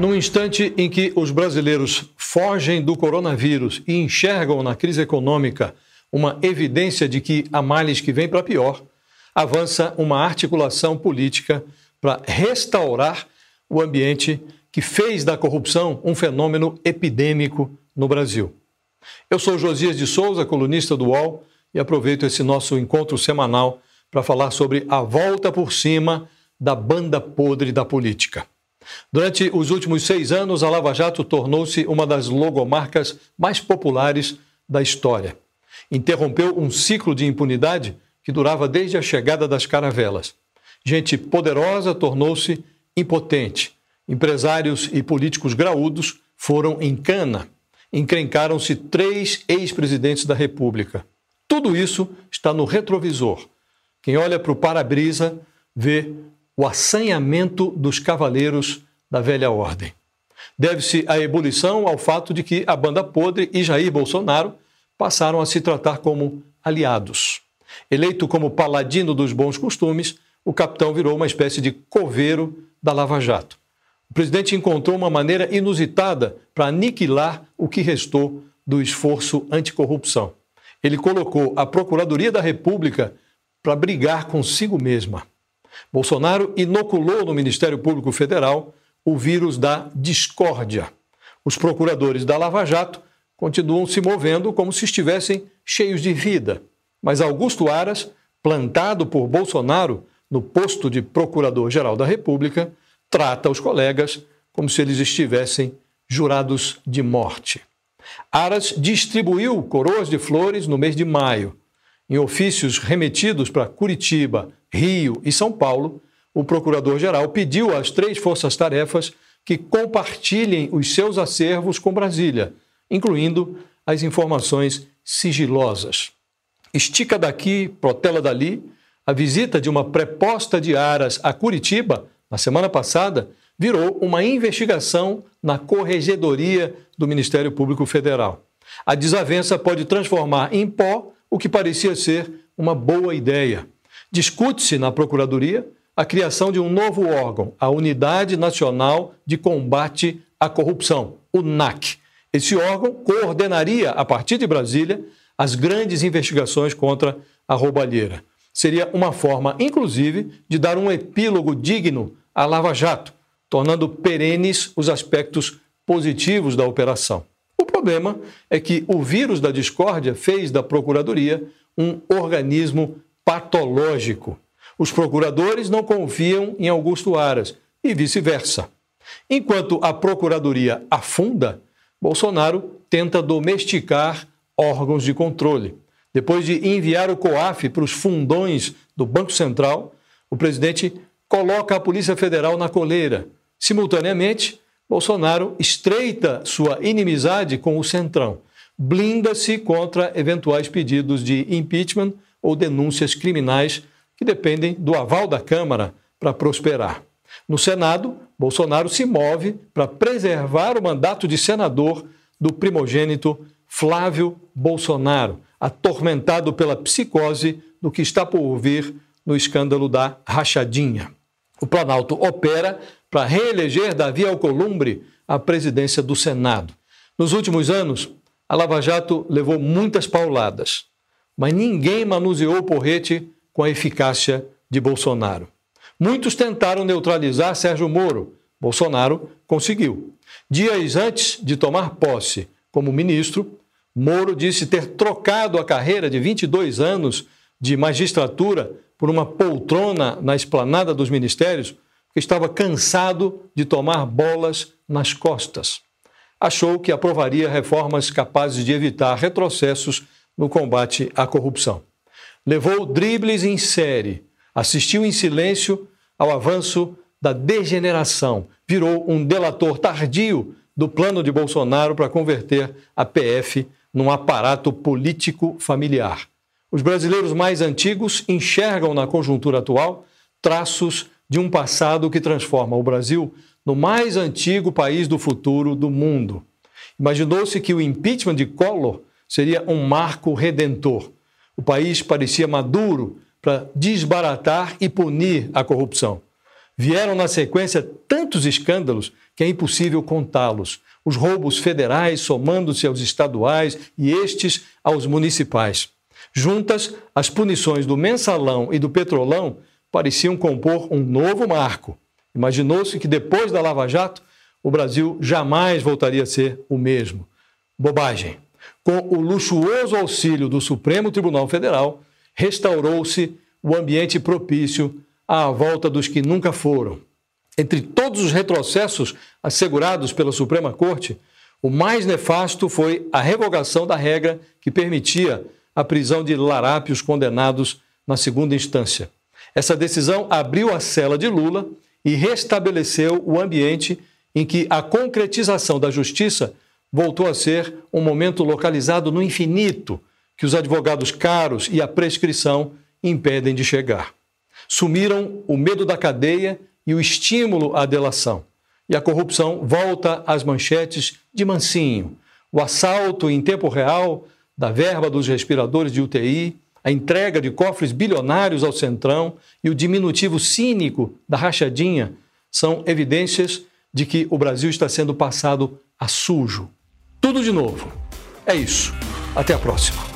Num instante em que os brasileiros fogem do coronavírus e enxergam na crise econômica uma evidência de que há males que vêm para pior, avança uma articulação política para restaurar o ambiente que fez da corrupção um fenômeno epidêmico no Brasil. Eu sou Josias de Souza, colunista do UOL, e aproveito esse nosso encontro semanal para falar sobre a volta por cima da banda podre da política. Durante os últimos seis anos, a Lava Jato tornou-se uma das logomarcas mais populares da história. Interrompeu um ciclo de impunidade que durava desde a chegada das caravelas. Gente poderosa tornou-se impotente. Empresários e políticos graúdos foram em cana. Encrencaram-se três ex-presidentes da República. Tudo isso está no retrovisor. Quem olha para o para-brisa vê o assanhamento dos cavaleiros da velha ordem. Deve-se a ebulição ao fato de que a banda podre e Jair Bolsonaro passaram a se tratar como aliados. Eleito como paladino dos bons costumes, o capitão virou uma espécie de coveiro da Lava Jato. O presidente encontrou uma maneira inusitada para aniquilar o que restou do esforço anticorrupção. Ele colocou a Procuradoria da República para brigar consigo mesma. Bolsonaro inoculou no Ministério Público Federal o vírus da discórdia. Os procuradores da Lava Jato continuam se movendo como se estivessem cheios de vida. Mas Augusto Aras, plantado por Bolsonaro no posto de Procurador-Geral da República, trata os colegas como se eles estivessem jurados de morte. Aras distribuiu coroas de flores no mês de maio. Em ofícios remetidos para Curitiba, Rio e São Paulo, o procurador-geral pediu às três forças-tarefas que compartilhem os seus acervos com Brasília, incluindo as informações sigilosas. Estica daqui, protela dali, a visita de uma preposta de Aras a Curitiba, na semana passada, virou uma investigação na Corregedoria do Ministério Público Federal. A desavença pode transformar em pó o que parecia ser uma boa ideia. Discute-se na Procuradoria a criação de um novo órgão, a Unidade Nacional de Combate à Corrupção, o NAC. Esse órgão coordenaria, a partir de Brasília, as grandes investigações contra a roubalheira. Seria uma forma, inclusive, de dar um epílogo digno à Lava Jato, tornando perenes os aspectos positivos da operação. O problema é que o vírus da discórdia fez da Procuradoria um organismo patológico. Os procuradores não confiam em Augusto Aras e vice-versa. Enquanto a Procuradoria afunda, Bolsonaro tenta domesticar órgãos de controle. Depois de enviar o COAF para os fundões do Banco Central, o presidente coloca a Polícia Federal na coleira. Simultaneamente, Bolsonaro estreita sua inimizade com o Centrão, blinda-se contra eventuais pedidos de impeachment ou denúncias criminais que dependem do aval da Câmara para prosperar. No Senado, Bolsonaro se move para preservar o mandato de senador do primogênito Flávio Bolsonaro, atormentado pela psicose do que está por vir no escândalo da rachadinha. O Planalto opera para reeleger Davi Alcolumbre à presidência do Senado. Nos últimos anos, a Lava Jato levou muitas pauladas mas ninguém manuseou o porrete com a eficácia de Bolsonaro. Muitos tentaram neutralizar Sérgio Moro. Bolsonaro conseguiu. Dias antes de tomar posse como ministro, Moro disse ter trocado a carreira de 22 anos de magistratura por uma poltrona na esplanada dos ministérios, porque estava cansado de tomar bolas nas costas. Achou que aprovaria reformas capazes de evitar retrocessos no combate à corrupção. Levou dribles em série, assistiu em silêncio ao avanço da degeneração, virou um delator tardio do plano de Bolsonaro para converter a PF num aparato político familiar. Os brasileiros mais antigos enxergam na conjuntura atual traços de um passado que transforma o Brasil no mais antigo país do futuro do mundo. Imaginou-se que o impeachment de Collor seria um marco redentor. O país parecia maduro para desbaratar e punir a corrupção. Vieram na sequência tantos escândalos que é impossível contá-los. Os roubos federais somando-se aos estaduais e estes aos municipais. Juntas, as punições do mensalão e do petrolão pareciam compor um novo marco. Imaginou-se que depois da Lava Jato, o Brasil jamais voltaria a ser o mesmo. Bobagem. Com o luxuoso auxílio do Supremo Tribunal Federal, restaurou-se o ambiente propício à volta dos que nunca foram. Entre todos os retrocessos assegurados pela Suprema Corte, o mais nefasto foi a revogação da regra que permitia a prisão de larápios condenados na segunda instância. Essa decisão abriu a cela de Lula e restabeleceu o ambiente em que a concretização da justiça voltou a ser um momento localizado no infinito que os advogados caros e a prescrição impedem de chegar. Sumiram o medo da cadeia e o estímulo à delação. E a corrupção volta às manchetes de mansinho. O assalto em tempo real da verba dos respiradores de UTI, a entrega de cofres bilionários ao Centrão e o diminutivo cínico da rachadinha são evidências de que o Brasil está sendo passado a sujo. Tudo de novo. É isso. Até a próxima.